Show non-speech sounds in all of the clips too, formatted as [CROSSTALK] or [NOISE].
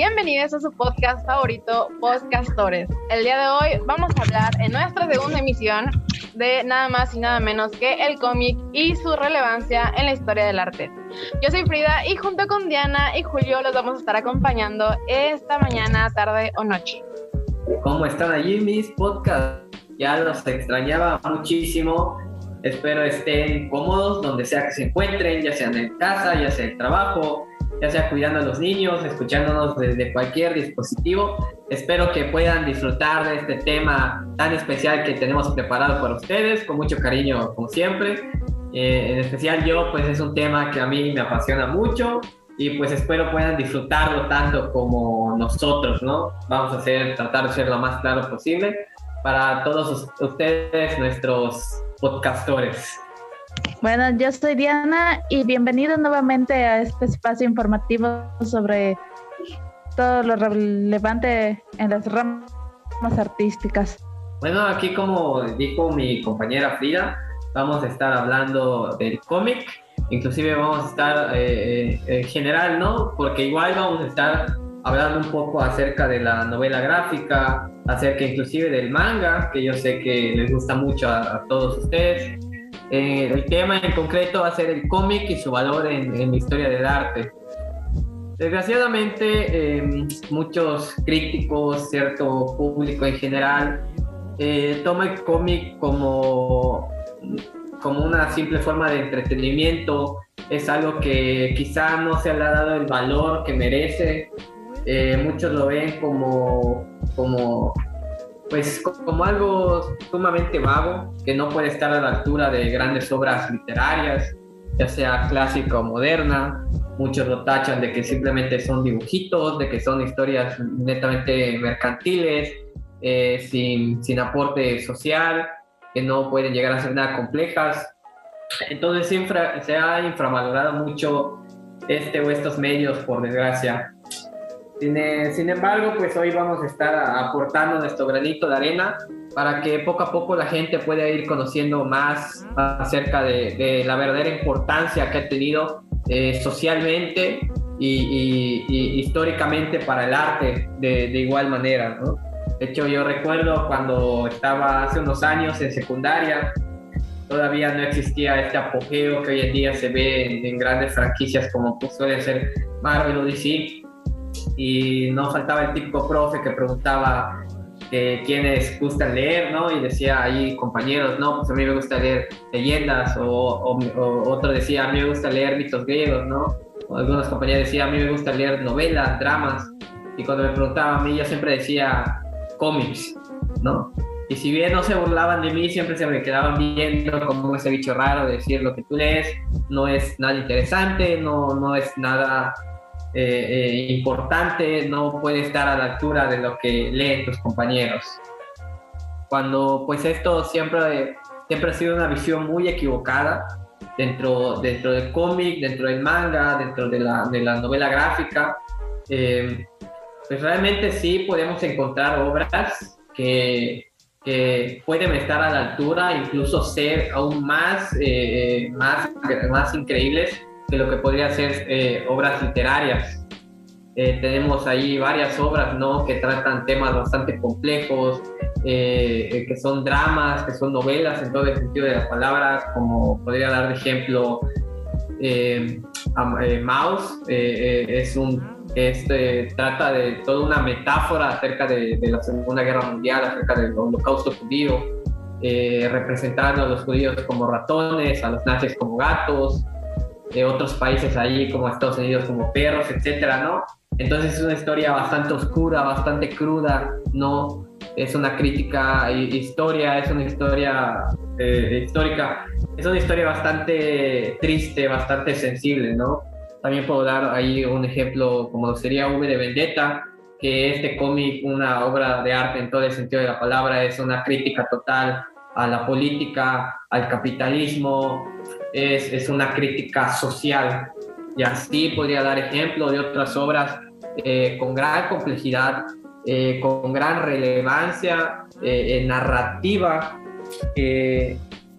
Bienvenidos a su podcast favorito, Podcastores. El día de hoy vamos a hablar en nuestra segunda emisión de nada más y nada menos que el cómic y su relevancia en la historia del arte. Yo soy Frida y junto con Diana y Julio los vamos a estar acompañando esta mañana, tarde o noche. ¿Cómo están allí mis podcasts? Ya los extrañaba muchísimo. Espero estén cómodos donde sea que se encuentren, ya sea en casa, ya sea en el trabajo, ya sea cuidando a los niños, escuchándonos desde cualquier dispositivo. Espero que puedan disfrutar de este tema tan especial que tenemos preparado para ustedes, con mucho cariño como siempre. Eh, en especial yo, pues es un tema que a mí me apasiona mucho y pues espero puedan disfrutarlo tanto como nosotros, ¿no? Vamos a hacer, tratar de ser lo más claro posible para todos ustedes, nuestros podcastores. Bueno, yo soy Diana y bienvenido nuevamente a este espacio informativo sobre todo lo relevante en las ramas artísticas. Bueno, aquí como dijo mi compañera Frida, vamos a estar hablando del cómic, inclusive vamos a estar eh, eh, en general, ¿no? Porque igual vamos a estar hablando un poco acerca de la novela gráfica, acerca inclusive del manga, que yo sé que les gusta mucho a todos ustedes. Eh, el tema en concreto va a ser el cómic y su valor en, la historia del arte. Desgraciadamente, em, muchos críticos, cierto público en general, eh, toma el cómic como, como una simple forma de entretenimiento. Es algo que quizá no se le ha dado el valor que merece. Eh, muchos lo ven como, como pues como algo sumamente vago, que no puede estar a la altura de grandes obras literarias, ya sea clásica o moderna. Muchos lo tachan de que simplemente son dibujitos, de que son historias netamente mercantiles, eh, sin, sin aporte social, que no pueden llegar a ser nada complejas. Entonces siempre se ha infravalorado mucho este o estos medios, por desgracia. Sin, embargo, pues hoy vamos a estar aportando nuestro granito de arena para que poco a poco la gente pueda ir conociendo más acerca de, la verdadera importancia que ha tenido eh, socialmente y, históricamente para el arte de, igual manera. De hecho, yo recuerdo cuando estaba hace unos años en secundaria, todavía no existía este apogeo que hoy en día se ve en, grandes franquicias como pues, suele ser Marvel o DC y no faltaba el típico profe que preguntaba eh, quiénes gustan leer, ¿no? Y decía ahí compañeros, no, pues a mí me gusta leer leyendas, o, otro decía, a mí me gusta leer mitos griegos, ¿no? O algunos compañeros decían, a mí me gusta leer novelas, dramas, y cuando me preguntaba a mí, yo siempre decía cómics, ¿no? Y si bien no se burlaban de mí, siempre se me quedaban viendo como ese bicho raro de decir lo que tú lees no es nada interesante, no, no es nada eh, eh, importante no puede estar a la altura de lo que leen tus compañeros. Cuando pues esto siempre, siempre ha sido una visión muy equivocada dentro, dentro del cómic, dentro del manga, dentro de la, de la novela gráfica. Eh, pues realmente sí podemos encontrar obras que, que pueden estar a la altura, incluso ser aún más, más, más increíbles de lo que podría ser eh, obras literarias. Eh, tenemos ahí varias obras ¿no? que tratan temas bastante complejos, eh, que son dramas, que son novelas en todo el sentido de la palabra, como podría dar de ejemplo Maus, es un, este, trata de toda una metáfora acerca de, de, la Segunda Guerra Mundial, acerca del holocausto judío, representando a los judíos como ratones, a los nazis como gatos, de otros países allí como Estados Unidos como perros, etcétera, ¿no? Entonces es una historia bastante oscura, bastante cruda, ¿no? Es una crítica historia, es una historia eh, histórica, es una historia bastante triste, bastante sensible, ¿no? También puedo dar ahí un ejemplo como sería V de Vendetta, que este cómic, una obra de arte en todo el sentido de la palabra, es una crítica total a la política, al capitalismo, es, es una crítica social. Y así podría dar ejemplo de otras obras eh, con gran complejidad, eh, con gran relevancia eh, narrativa,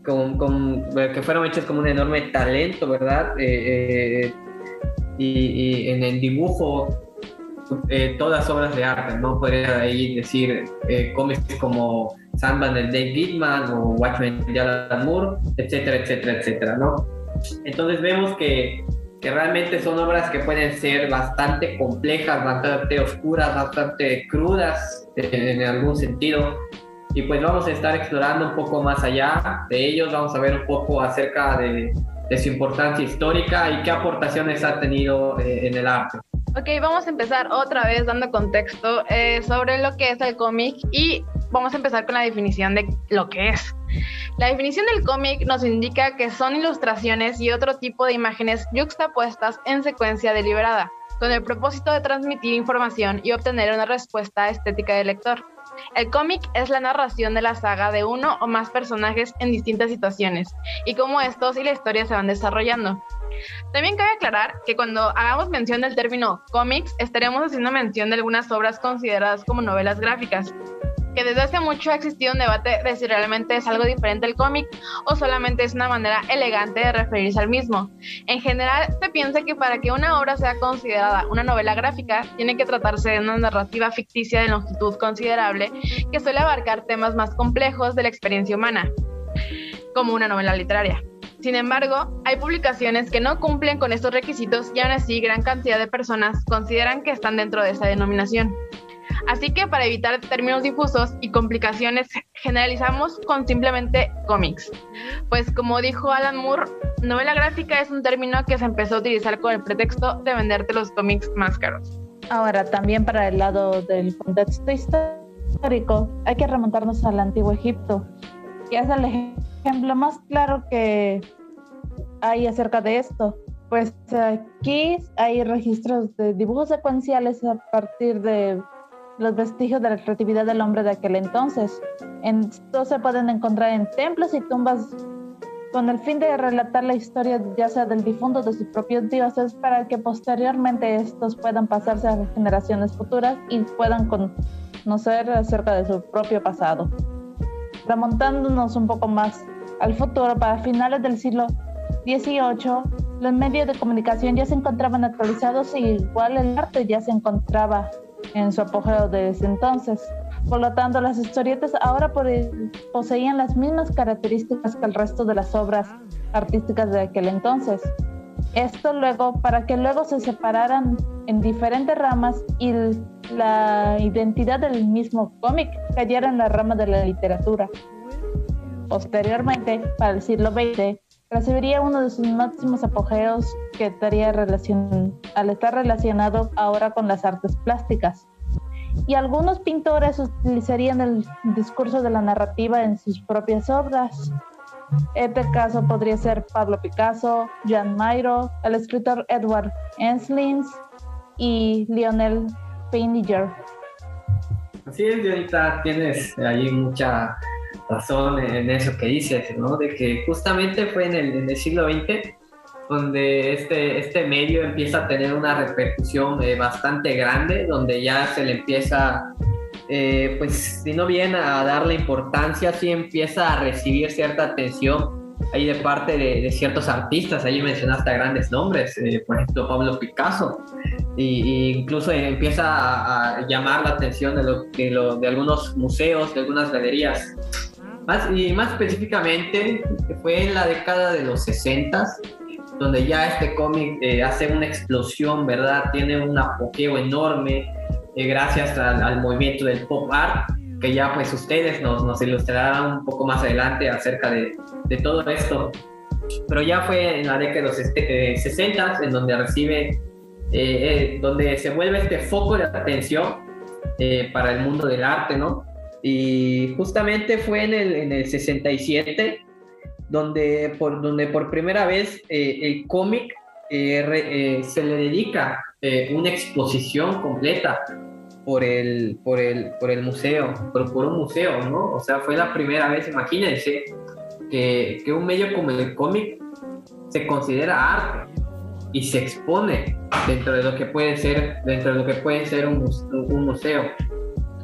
con, con, que fueron hechas con un enorme talento, ¿verdad? Y, y, en el dibujo eh, todas obras de arte, ¿no? Podría ahí decir eh, cómics como Sandman de Dave Gittman o Watchmen de Alan Moore, etcétera, etcétera, etcétera, ¿no? Entonces vemos que, que realmente son obras que pueden ser bastante complejas, bastante oscuras, bastante crudas en, en algún sentido. Y pues vamos a estar explorando un poco más allá de ellos, vamos a ver un poco acerca de, de su importancia histórica y qué aportaciones ha tenido eh, en el arte. Ok, vamos a empezar otra vez dando contexto eh, sobre lo que es el cómic y vamos a empezar con la definición de lo que es. La definición del cómic nos indica que son ilustraciones y otro tipo de imágenes yuxtapuestas en secuencia deliberada, con el propósito de transmitir información y obtener una respuesta estética del lector. El cómic es la narración de la saga de uno o más personajes en distintas situaciones y cómo estos y la historia se van desarrollando. También cabe aclarar que cuando hagamos mención del término cómics, estaremos haciendo mención de algunas obras consideradas como novelas gráficas, que desde hace mucho ha existido un debate de si realmente es algo diferente el cómic o solamente es una manera elegante de referirse al mismo. En general, se piensa que para que una obra sea considerada una novela gráfica, tiene que tratarse de una narrativa ficticia de longitud considerable que suele abarcar temas más complejos de la experiencia humana, como una novela literaria. Sin embargo, hay publicaciones que no cumplen con estos requisitos y aún así gran cantidad de personas consideran que están dentro de esa denominación. Así que para evitar términos difusos y complicaciones, generalizamos con simplemente cómics. Pues como dijo Alan Moore, novela gráfica es un término que se empezó a utilizar con el pretexto de venderte los cómics más caros. Ahora, también para el lado del contexto histórico, hay que remontarnos al antiguo Egipto, que es el ejemplo más claro que hay acerca de esto. Pues aquí hay registros de dibujos secuenciales a partir de los vestigios de la creatividad del hombre de aquel entonces. Estos se pueden encontrar en templos y tumbas con el fin de relatar la historia ya sea del difunto de sus propios dioses para que posteriormente estos puedan pasarse a generaciones futuras y puedan conocer acerca de su propio pasado. Remontándonos un poco más al futuro, para finales del siglo XVIII, los medios de comunicación ya se encontraban actualizados y igual el arte ya se encontraba en su apogeo desde entonces. Por lo tanto, las historietas ahora poseían las mismas características que el resto de las obras artísticas de aquel entonces. Esto luego, para que luego se separaran en diferentes ramas y la identidad del mismo cómic cayera en la rama de la literatura. Posteriormente, para el siglo XX, recibiría uno de sus máximos apogeos que estaría relacion al estar relacionado ahora con las artes plásticas. Y algunos pintores utilizarían el discurso de la narrativa en sus propias obras. Este caso podría ser Pablo Picasso, Jan Mayro, el escritor Edward Enslins y Lionel Peininger. Así es, ahorita tienes ahí mucha razón en eso que dices, ¿no? De que justamente fue en el, en el siglo XX donde este, este medio empieza a tener una repercusión eh, bastante grande, donde ya se le empieza, eh, pues si no bien a darle importancia, sí empieza a recibir cierta atención ahí de parte de, ciertos artistas, ahí mencionaste a grandes nombres, eh, por ejemplo Pablo Picasso, y, incluso empieza a, llamar la atención de, lo, de, lo, de algunos museos, de algunas galerías y más específicamente, fue en la década de los 60 donde ya este cómic eh, hace una explosión, ¿verdad? Tiene un apogeo enorme eh, gracias al, movimiento del pop art, que ya pues ustedes nos, nos ilustrarán un poco más adelante acerca de, de todo esto. Pero ya fue en la década de los 60 este, en donde recibe, eh, donde se vuelve este foco de atención para el mundo del arte, ¿no? Y justamente fue en el, en el 67 donde por, donde por primera vez eh, el cómic eh, eh, se le dedica una exposición completa por el, por el, por el museo, por, por, un museo, ¿no? O sea, fue la primera vez, imagínense, que, que un medio como el cómic se considera arte y se expone dentro de lo que puede ser, dentro de lo que puede ser un, un museo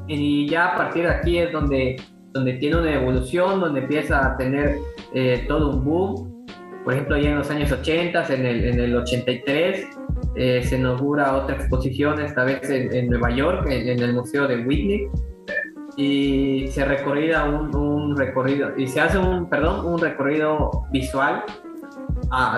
y ya a partir de aquí es donde, donde tiene una evolución, donde empieza a tener eh, todo un boom. Por ejemplo, ya en los años 80, en el, en el 83, eh, se inaugura otra exposición, esta vez en, Nueva York, en, el Museo de Whitney, y se recorrida un, un, recorrido, y se hace un, perdón, un recorrido visual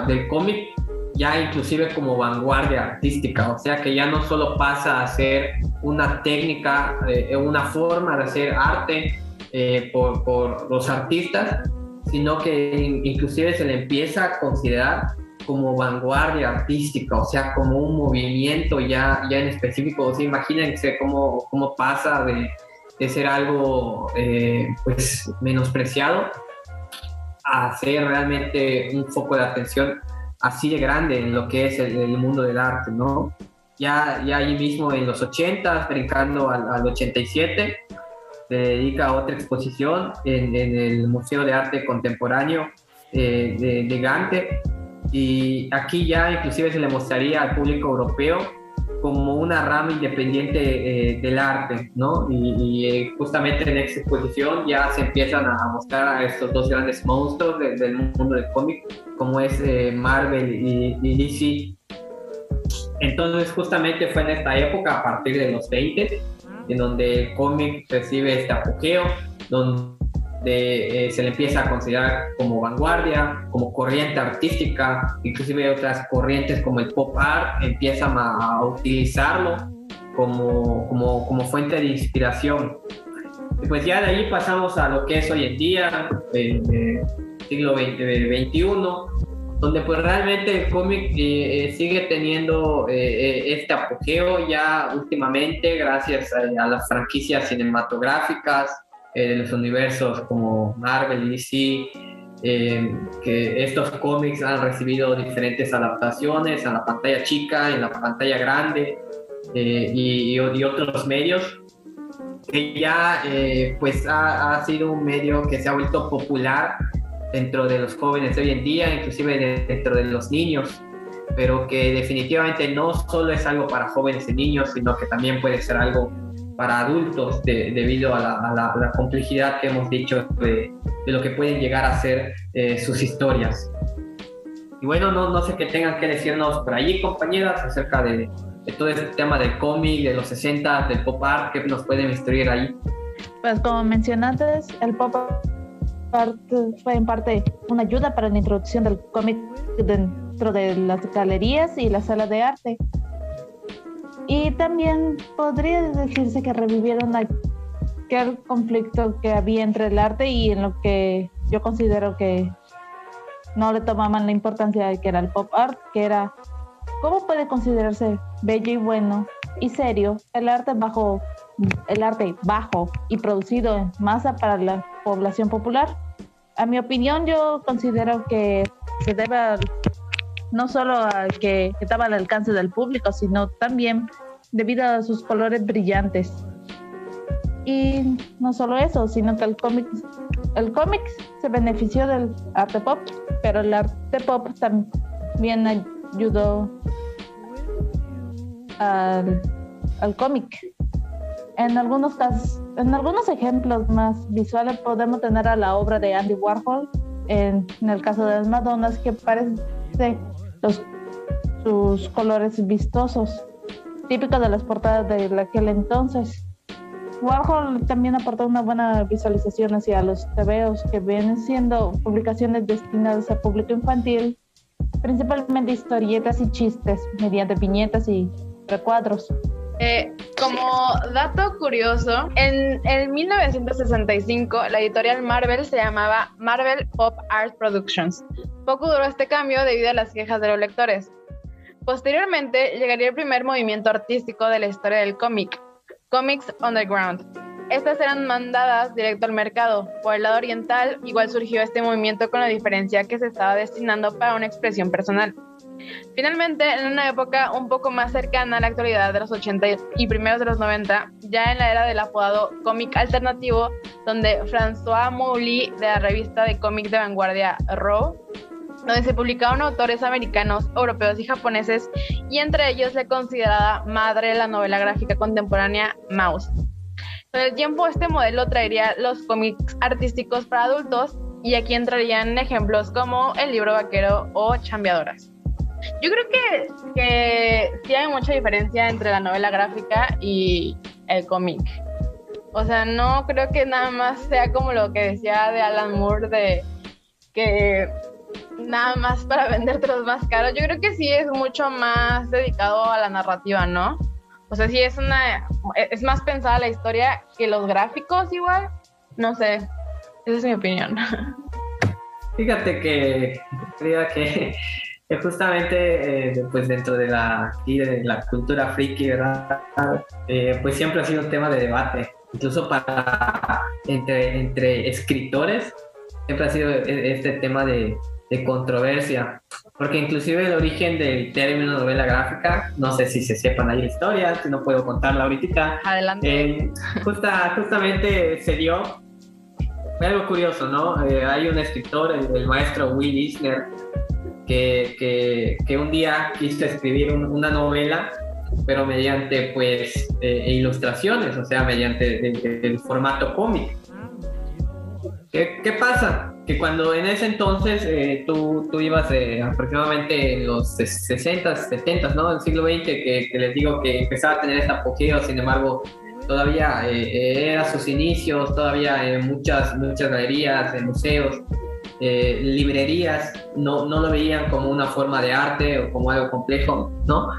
del cómic, ya inclusive como vanguardia artística, o sea que ya no solo pasa a ser una técnica, eh, una forma de hacer arte eh, por, por los artistas, sino que inclusive se le empieza a considerar como vanguardia artística, o sea, como un movimiento ya, ya en específico. O sea, imagínense cómo, cómo pasa de, de ser algo eh, pues menospreciado a ser realmente un foco de atención así de grande en lo que es el, mundo del arte, ¿no? Ya, ya ahí mismo en los 80, brincando al, al 87, se dedica a otra exposición en, en, el Museo de Arte Contemporáneo eh, de, de Gante, y aquí ya inclusive se le mostraría al público europeo como una rama independiente eh, del arte, ¿no? Y, eh, justamente en esta exposición ya se empiezan a mostrar a estos dos grandes monstruos del mundo del cómic, como es eh, Marvel y, y, DC. Entonces justamente fue en esta época, a partir de los 20, en donde el cómic recibe este apogeo, donde eh, se le empieza a considerar como vanguardia, como corriente artística, inclusive otras corrientes como el pop art empiezan a, utilizarlo como, como, como, fuente de inspiración. Y pues ya de ahí pasamos a lo que es hoy en día, el siglo XXI, donde pues realmente el cómic eh, eh, sigue teniendo este apogeo ya últimamente gracias a las franquicias cinematográficas, eh, de los universos como Marvel y DC, eh, que estos cómics han recibido diferentes adaptaciones a la pantalla chica, en la pantalla grande eh, y, y, otros medios, que ya pues ha, ha, sido un medio que se ha vuelto popular dentro de los jóvenes de hoy en día, inclusive dentro de los niños, pero que definitivamente no solo es algo para jóvenes y niños, sino que también puede ser algo para adultos debido a la, complejidad que hemos dicho de, lo que pueden llegar a ser eh, sus historias. Y bueno, no, no sé qué tengan que decirnos por allí, compañeras, acerca de, todo este tema del cómic, de los 60, del pop art, que nos pueden instruir ahí. Pues como mencionaste, el pop art fue en parte una ayuda para la introducción del cómic dentro de las galerías y las salas de arte. Y también podría decirse que revivieron aquel conflicto que había entre el arte y en lo que yo considero que no le tomaban la importancia de que era el pop art, que era cómo puede considerarse bello y bueno y serio el arte bajo el arte bajo y producido en masa para la población popular. A mi opinión, yo considero que se debe no solo a que estaba al alcance del público, sino también debido a sus colores brillantes. Y no solo eso, sino que el cómic, el cómic se benefició del arte pop, pero el arte pop también ayudó al cómic. En algunos casos, en algunos ejemplos más visuales podemos tener a la obra de Andy Warhol, en, en el caso de las Madonas, que parece los, sus colores vistosos, típicos de las portadas de aquel entonces. Warhol también aportó una buena visualización hacia los tebeos, que vienen siendo publicaciones destinadas a público infantil, principalmente historietas y chistes, mediante viñetas y recuadros. Eh, como dato curioso, en, en 1965 la editorial Marvel se llamaba Marvel Pop Art Productions. Poco duró este cambio debido a las quejas de los lectores. Posteriormente llegaría el primer movimiento artístico de la historia del cómic, Comics Underground. Estas eran mandadas directo al mercado. Por el lado oriental, igual surgió este movimiento con la diferencia que se estaba destinando para una expresión personal. Finalmente, en una época un poco más cercana a la actualidad de los 80 y primeros de los 90, ya en la era del apodado cómic alternativo, donde François Mouly de la revista de cómic de vanguardia Raw, donde se publicaron autores americanos, europeos y japoneses, y entre ellos la considerada madre de la novela gráfica contemporánea Mouse. Con el tiempo este modelo traería los cómics artísticos para adultos y aquí entrarían ejemplos como el libro vaquero o chambeadoras. Yo creo que, que sí hay mucha diferencia entre la novela gráfica y el cómic. O sea, no creo que nada más sea como lo que decía de Alan Moore de que nada más para [LAUGHS] vendértelos más caros. Yo creo que sí es mucho más dedicado a la narrativa, ¿no? O sea, sí es una es más pensada la historia que los gráficos igual. No sé. Esa es mi opinión. [LAUGHS] Fíjate que creo que, justamente eh, pues dentro de la, de la cultura friki, ¿verdad? Eh, pues siempre ha sido un tema de debate, incluso para entre, entre escritores, siempre ha sido e, este tema de, de controversia, porque inclusive el origen del término novela gráfica, no sé si se sepan ahí la historia, no puedo contarla ahorita. Adelante. Eh, justa, justamente se dio algo curioso, ¿no? Eh, hay un escritor, el, maestro Will Eisner, que, que, que, un día quiso escribir una novela, pero mediante, pues, eh, ilustraciones, o sea, mediante el, formato cómic. ¿Qué, ¿Qué, pasa? Que cuando en ese entonces eh, tú, tú, ibas aproximadamente en los 60, 70, ¿no? Del siglo XX, que, que les digo que empezaba a tener este apogeo, sin embargo, todavía eh, era sus inicios, todavía en muchas, muchas galerías, en museos, eh, librerías, no, no lo veían como una forma de arte o como algo complejo, ¿no?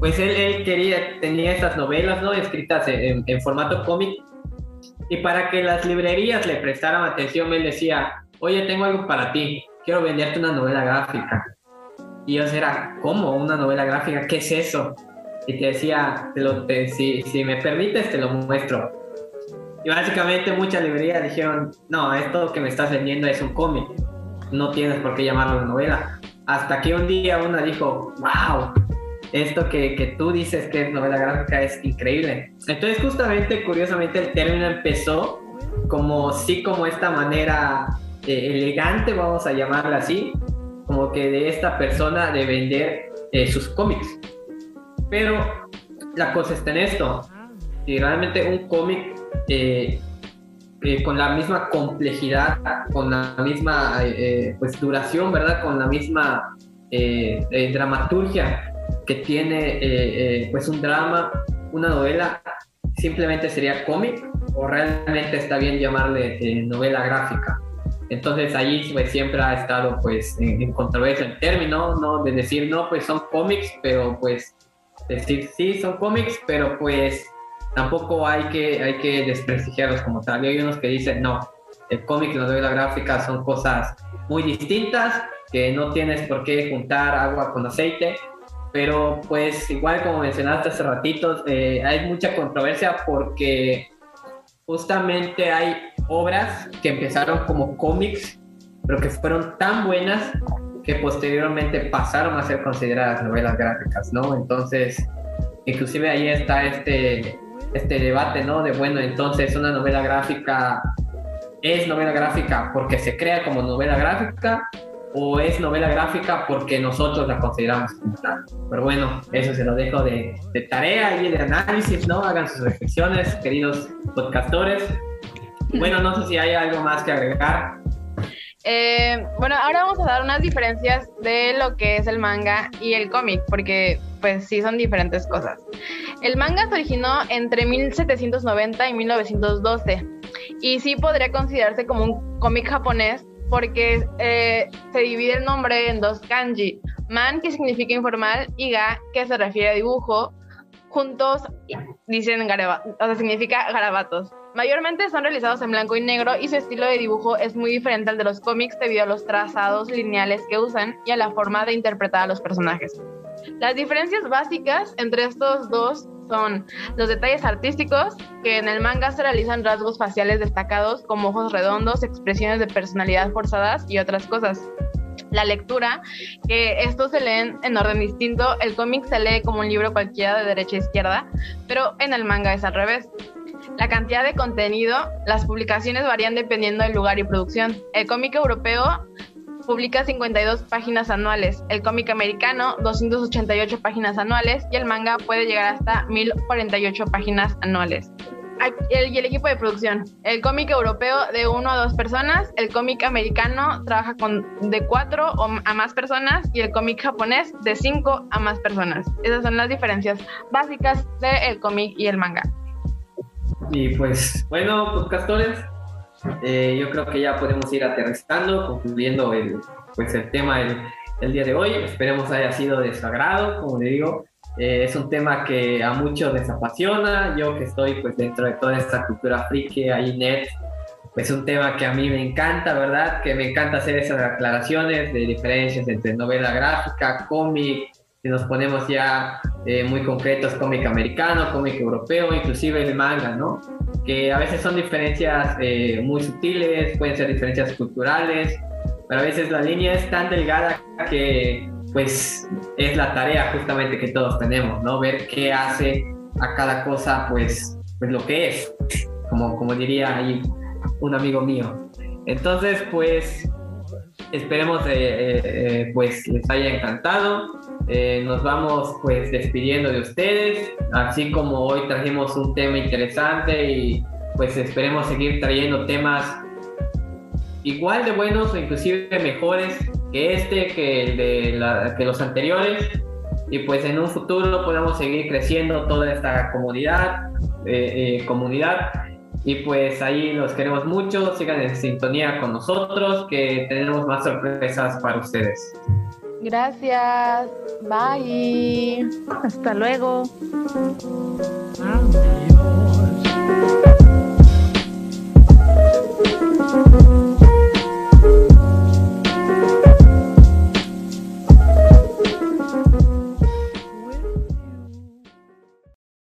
Pues él, él quería, tenía estas novelas, ¿no? Escritas en, formato cómic y para que las librerías le prestaran atención, él decía, oye, tengo algo para ti, quiero venderte una novela gráfica. Y yo era, ¿cómo? ¿Una novela gráfica? ¿Qué es eso? y te decía, te lo, si, si me permites, te lo muestro. Y básicamente muchas librerías dijeron, no, esto que me estás vendiendo es un cómic, no tienes por qué llamarlo novela. Hasta que un día una dijo, wow, esto que, que, tú dices que es novela gráfica es increíble. Entonces justamente, curiosamente, el término empezó como sí, como esta manera eh, elegante, vamos a llamarla así, como que de esta persona de vender eh, sus cómics. Pero la cosa está en esto. Si realmente un cómic eh, eh, con la misma complejidad, con la misma eh, pues, duración, ¿verdad? Con la misma dramaturgia que tiene pues un drama, una novela, simplemente sería cómic o realmente está bien llamarle novela gráfica. Entonces allí pues siempre ha estado pues en, en, controversia el término, ¿no? De decir, no, pues son cómics, pero pues decir, sí, son cómics, pero pues tampoco hay que, hay que desprestigiarlos como tal. Y hay unos que dicen, no, el cómic y la novela gráfica son cosas muy distintas, que no tienes por qué juntar agua con aceite. Pero pues igual como mencionaste hace ratitos, eh, hay mucha controversia porque justamente hay obras que empezaron como cómics, pero que fueron tan buenas que posteriormente pasaron a ser consideradas novelas gráficas, ¿no? Entonces, inclusive ahí está este, este debate, ¿no? De, bueno, entonces una novela gráfica es novela gráfica porque se crea como novela gráfica o es novela gráfica porque nosotros la consideramos como tal. Pero bueno, eso se lo dejo de, de tarea y de análisis, ¿no? Hagan sus reflexiones, queridos podcastores. Bueno, no sé si hay algo más que agregar. Eh, bueno, ahora vamos a dar unas diferencias de lo que es el manga y el cómic, porque pues sí son diferentes cosas. El manga se originó entre 1790 y 1912 y sí podría considerarse como un cómic japonés porque eh, se divide el nombre en dos kanji, man que significa informal y ga que se refiere a dibujo, juntos dicen garabatos, o sea, significa garabatos. Mayormente son realizados en blanco y negro y su estilo de dibujo es muy diferente al de los cómics debido a los trazados lineales que usan y a la forma de interpretar a los personajes. Las diferencias básicas entre estos dos son los detalles artísticos, que en el manga se realizan rasgos faciales destacados como ojos redondos, expresiones de personalidad forzadas y otras cosas. La lectura, que estos se leen en orden distinto, el cómic se lee como un libro cualquiera de derecha a izquierda, pero en el manga es al revés. La cantidad de contenido, las publicaciones varían dependiendo del lugar y producción. El cómic europeo publica 52 páginas anuales, el cómic americano 288 páginas anuales y el manga puede llegar hasta 1048 páginas anuales. y el equipo de producción. El cómic europeo de uno a dos personas, el cómic americano trabaja con de cuatro a más personas y el cómic japonés de cinco a más personas. Esas son las diferencias básicas del cómic y el manga. Y pues, bueno, podcastores, eh, yo creo que ya podemos ir aterrizando, concluyendo el, pues, el tema el, el día de hoy. Esperemos haya sido de su agrado, como le digo. Eh, es un tema que a muchos les apasiona. Yo que estoy pues dentro de toda esta cultura friki, ahí net, pues un tema que a mí me encanta, ¿verdad? Que me encanta hacer esas aclaraciones de diferencias entre novela gráfica, cómic, si nos ponemos ya eh, muy concretos, cómic americano, cómic europeo, inclusive el manga, ¿no? Que a veces son diferencias eh, muy sutiles, pueden ser diferencias culturales, pero a veces la línea es tan delgada que pues es la tarea justamente que todos tenemos, ¿no? Ver qué hace a cada cosa, pues, pues lo que es, como, como diría ahí un amigo mío. Entonces, pues, esperemos eh, eh, eh, pues les haya encantado. nos vamos pues despidiendo de ustedes, así como hoy trajimos un tema interesante y pues esperemos seguir trayendo temas igual de buenos o inclusive mejores que este, que, el de que los anteriores. Y pues en un futuro podamos seguir creciendo toda esta comunidad, eh, eh, comunidad. Y pues ahí los queremos mucho, sigan en sintonía con nosotros, que tenemos más sorpresas para ustedes. Gracias, bye. Hasta luego. Adiós.